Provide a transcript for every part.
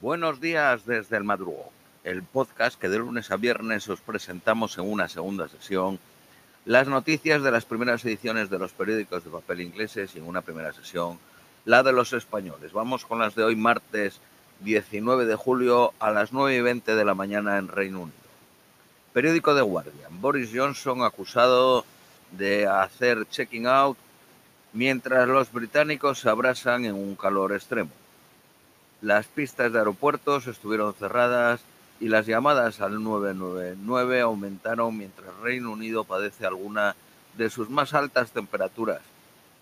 Buenos días desde el madrugo, el podcast que de lunes a viernes os presentamos en una segunda sesión las noticias de las primeras ediciones de los periódicos de papel ingleses y en una primera sesión la de los españoles. Vamos con las de hoy martes 19 de julio a las 9 y 20 de la mañana en Reino Unido. Periódico de Guardian. Boris Johnson acusado de hacer checking out mientras los británicos se abrasan en un calor extremo. Las pistas de aeropuertos estuvieron cerradas y las llamadas al 999 aumentaron mientras Reino Unido padece alguna de sus más altas temperaturas,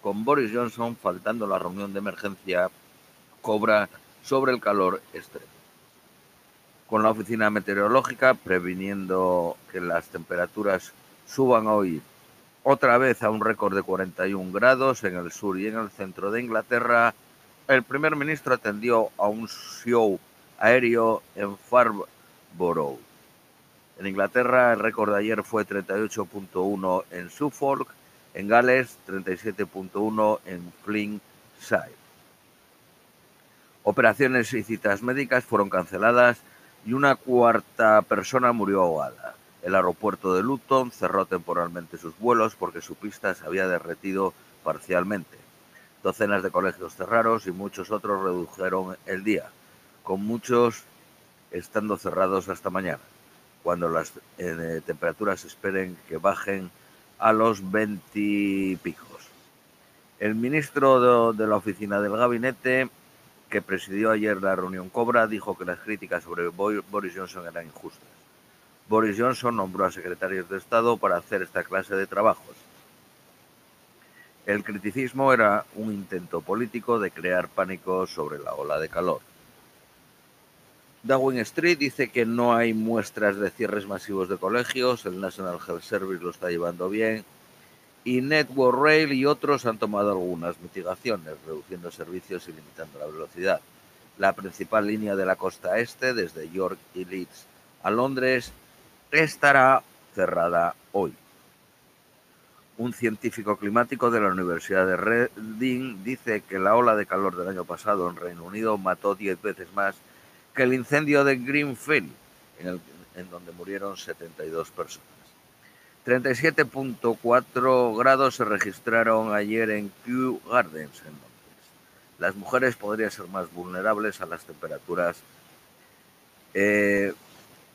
con Boris Johnson faltando la reunión de emergencia cobra sobre el calor extremo. Con la oficina meteorológica previniendo que las temperaturas suban hoy otra vez a un récord de 41 grados en el sur y en el centro de Inglaterra, el primer ministro atendió a un show aéreo en Farnborough. En Inglaterra el récord de ayer fue 38.1 en Suffolk, en Gales 37.1 en Flintshire. Operaciones y citas médicas fueron canceladas y una cuarta persona murió ahogada. El aeropuerto de Luton cerró temporalmente sus vuelos porque su pista se había derretido parcialmente. Docenas de colegios cerraron y muchos otros redujeron el día, con muchos estando cerrados hasta mañana, cuando las eh, temperaturas esperen que bajen a los 20 picos. El ministro de, de la oficina del gabinete, que presidió ayer la reunión Cobra, dijo que las críticas sobre Boris Johnson eran injustas. Boris Johnson nombró a secretarios de Estado para hacer esta clase de trabajos. El criticismo era un intento político de crear pánico sobre la ola de calor. Darwin Street dice que no hay muestras de cierres masivos de colegios, el National Health Service lo está llevando bien y Network Rail y otros han tomado algunas mitigaciones, reduciendo servicios y limitando la velocidad. La principal línea de la costa este, desde York y Leeds a Londres, estará cerrada hoy. Un científico climático de la Universidad de Reading dice que la ola de calor del año pasado en Reino Unido mató 10 veces más que el incendio de Greenfield, en, donde murieron 72 personas. 37.4 grados se registraron ayer en Kew Gardens, en Londres. Las mujeres podrían ser más vulnerables a las temperaturas eh,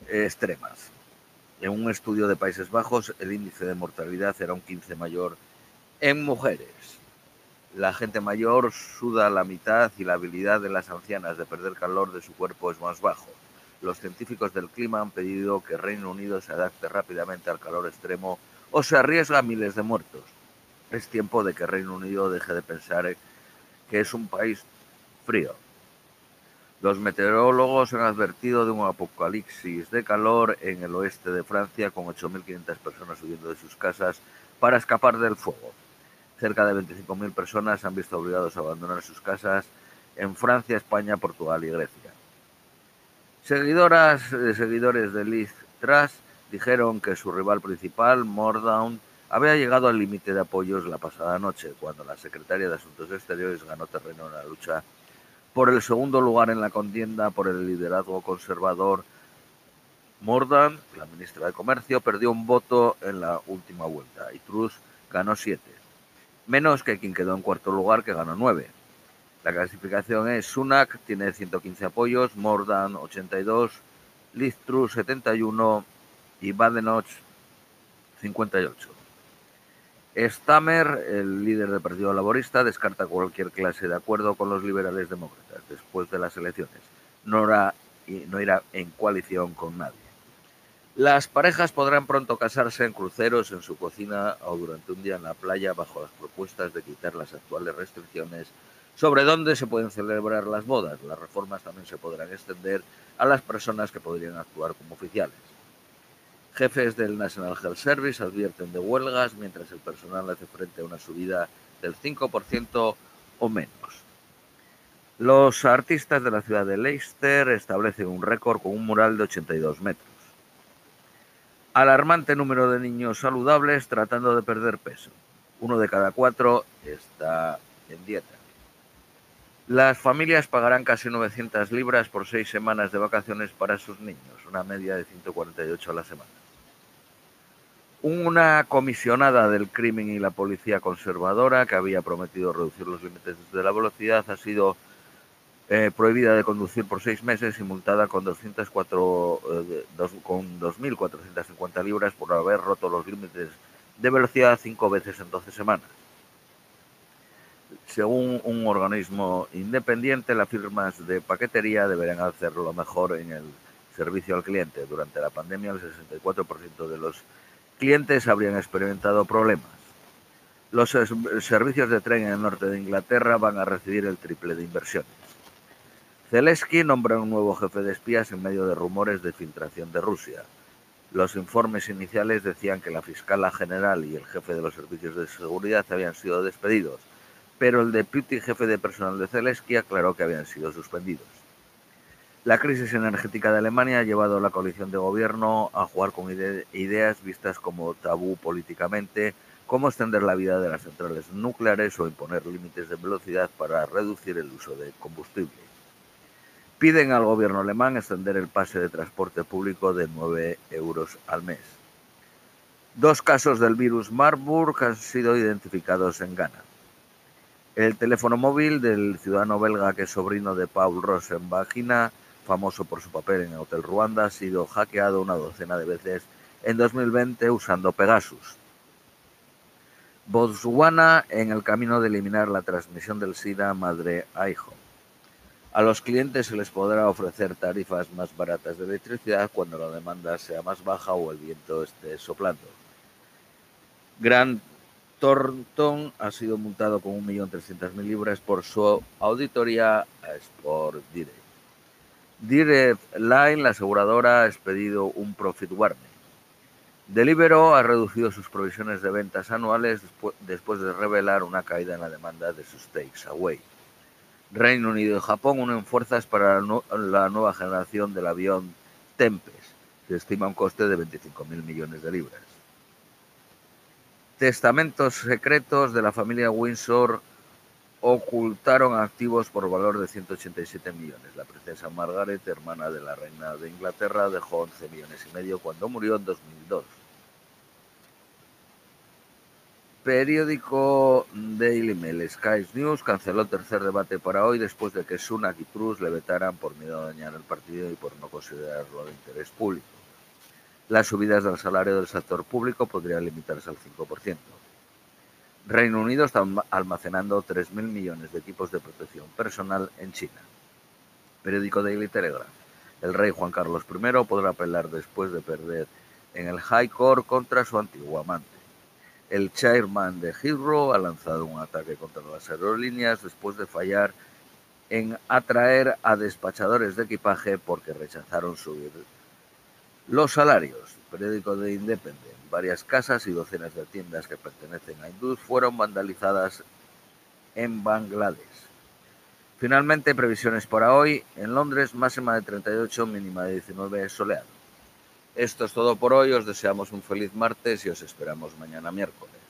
extremas. En un estudio de Países Bajos, el índice de mortalidad era un 15 mayor en mujeres. La gente mayor suda la mitad y la habilidad de las ancianas de perder calor de su cuerpo es más bajo. Los científicos del clima han pedido que Reino Unido se adapte rápidamente al calor extremo o se arriesga a miles de muertos. Es tiempo de que Reino Unido deje de pensar que es un país frío. Los meteorólogos han advertido de un apocalipsis de calor en el oeste de Francia con 8.500 personas huyendo de sus casas para escapar del fuego. Cerca de 25.000 personas han visto obligados a abandonar sus casas en Francia, España, Portugal y Grecia. Seguidoras de seguidores de Liz Truss dijeron que su rival principal, Mordaunt, había llegado al límite de apoyos la pasada noche, cuando la secretaria de Asuntos Exteriores ganó terreno en la lucha por el segundo lugar en la contienda por el liderazgo conservador. Mordan, la ministra de Comercio, perdió un voto en la última vuelta y Truss ganó siete, menos que quien quedó en cuarto lugar, que ganó nueve. La clasificación es Sunak, tiene 115 apoyos, Mordan 82, Liz Truss 71 y Badenoch 58. Stammer, el líder del Partido Laborista, descarta cualquier clase de acuerdo con los liberales demócratas después de las elecciones. No, no irá en coalición con nadie. Las parejas podrán pronto casarse en cruceros, en su cocina o durante un día en la playa bajo las propuestas de quitar las actuales restricciones sobre dónde se pueden celebrar las bodas. Las reformas también se podrán extender a las personas que podrían actuar como oficiales. Jefes del National Health Service advierten de huelgas mientras el personal hace frente a una subida del 5% o menos. Los artistas de la ciudad de Leicester establecen un récord con un mural de 82 metros. Alarmante número de niños saludables tratando de perder peso. Uno de cada cuatro está en dieta. Las familias pagarán casi 900 libras por seis semanas de vacaciones para sus niños, una media de 148 a la semana. Una comisionada del crimen y la policía conservadora que había prometido reducir los límites de la velocidad ha sido eh, prohibida de conducir por seis meses y multada con 204 eh, con 2.450 libras por haber roto los límites de velocidad cinco veces en 12 semanas. Según un organismo independiente, las firmas de paquetería deberán hacerlo mejor en el servicio al cliente. Durante la pandemia, el 64% de los clientes habrían experimentado problemas. Los servicios de tren en el norte de Inglaterra van a recibir el triple de inversiones. Zelensky nombra un nuevo jefe de espías en medio de rumores de filtración de Rusia. Los informes iniciales decían que la fiscala general y el jefe de los servicios de seguridad habían sido despedidos, pero el deputy jefe de personal de Zelensky aclaró que habían sido suspendidos. La crisis energética de Alemania ha llevado a la coalición de gobierno a jugar con ideas vistas como tabú políticamente, como extender la vida de las centrales nucleares o imponer límites de velocidad para reducir el uso de combustible. Piden al gobierno alemán extender el pase de transporte público de 9 euros al mes. Dos casos del virus Marburg han sido identificados en Ghana. El teléfono móvil del ciudadano belga que es sobrino de Paul Rosenbachina famoso por su papel en el Hotel Ruanda, ha sido hackeado una docena de veces en 2020 usando Pegasus. Botswana en el camino de eliminar la transmisión del SIDA madre a hijo. A los clientes se les podrá ofrecer tarifas más baratas de electricidad cuando la demanda sea más baja o el viento esté soplando. Grant Thornton ha sido multado con 1.300.000 libras por su auditoría Sport Direct. Direct Line, la aseguradora, ha expedido un profit warning. Deliveroo ha reducido sus provisiones de ventas anuales después de revelar una caída en la demanda de sus takes away. Reino Unido y Japón unen fuerzas para la nueva generación del avión Tempest, que estima un coste de 25.000 millones de libras. Testamentos secretos de la familia Windsor ocultaron activos por valor de 187 millones. La princesa Margaret, hermana de la reina de Inglaterra, dejó 11 millones y medio cuando murió en 2002. Periódico Daily Mail, Sky News canceló el tercer debate para hoy después de que Sunak y Truss le vetaran por miedo a dañar el partido y por no considerarlo de interés público. Las subidas del salario del sector público podrían limitarse al 5%. Reino Unido está almacenando 3.000 millones de equipos de protección personal en China. Periódico Daily Telegraph. El rey Juan Carlos I podrá apelar después de perder en el High Court contra su antiguo amante. El chairman de Heathrow ha lanzado un ataque contra las aerolíneas después de fallar en atraer a despachadores de equipaje porque rechazaron subir los salarios. Periódico de Independent. Varias casas y docenas de tiendas que pertenecen a hindús fueron vandalizadas en Bangladesh. Finalmente, previsiones para hoy. En Londres, máxima de 38, mínima de 19, soleado. Esto es todo por hoy. Os deseamos un feliz martes y os esperamos mañana miércoles.